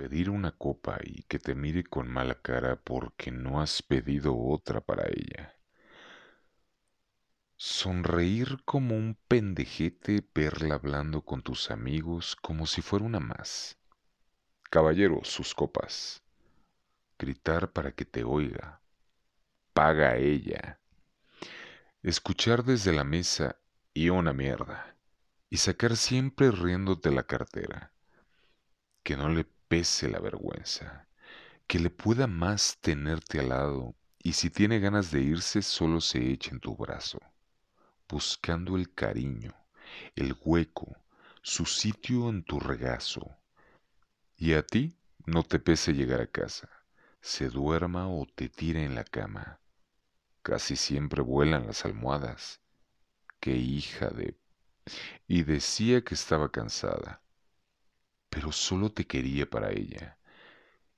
pedir una copa y que te mire con mala cara porque no has pedido otra para ella. Sonreír como un pendejete, verla hablando con tus amigos como si fuera una más. Caballero, sus copas. Gritar para que te oiga. Paga ella. Escuchar desde la mesa y una mierda. Y sacar siempre riéndote la cartera. Que no le pese la vergüenza. Que le pueda más tenerte al lado. Y si tiene ganas de irse, solo se eche en tu brazo buscando el cariño, el hueco, su sitio en tu regazo. Y a ti no te pese llegar a casa, se duerma o te tire en la cama. Casi siempre vuelan las almohadas. Qué hija de... Y decía que estaba cansada, pero solo te quería para ella.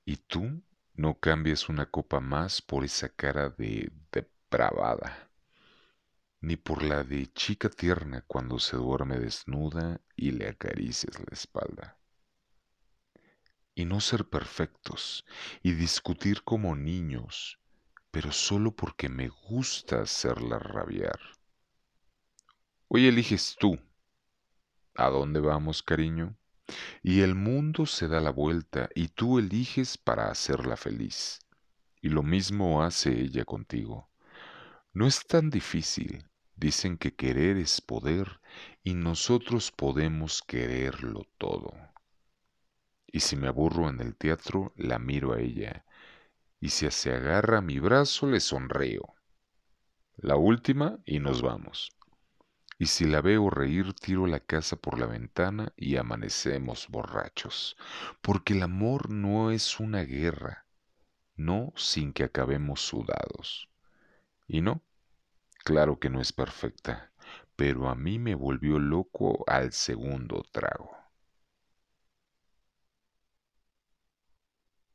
Y tú no cambias una copa más por esa cara de depravada ni por la de chica tierna cuando se duerme desnuda y le acaricias la espalda. Y no ser perfectos y discutir como niños, pero solo porque me gusta hacerla rabiar. Hoy eliges tú. ¿A dónde vamos, cariño? Y el mundo se da la vuelta y tú eliges para hacerla feliz. Y lo mismo hace ella contigo. No es tan difícil, Dicen que querer es poder y nosotros podemos quererlo todo. Y si me aburro en el teatro, la miro a ella, y si se agarra a mi brazo, le sonrío. La última y nos vamos. Y si la veo reír, tiro la casa por la ventana y amanecemos borrachos, porque el amor no es una guerra, no sin que acabemos sudados. Y no, Claro que no es perfecta, pero a mí me volvió loco al segundo trago.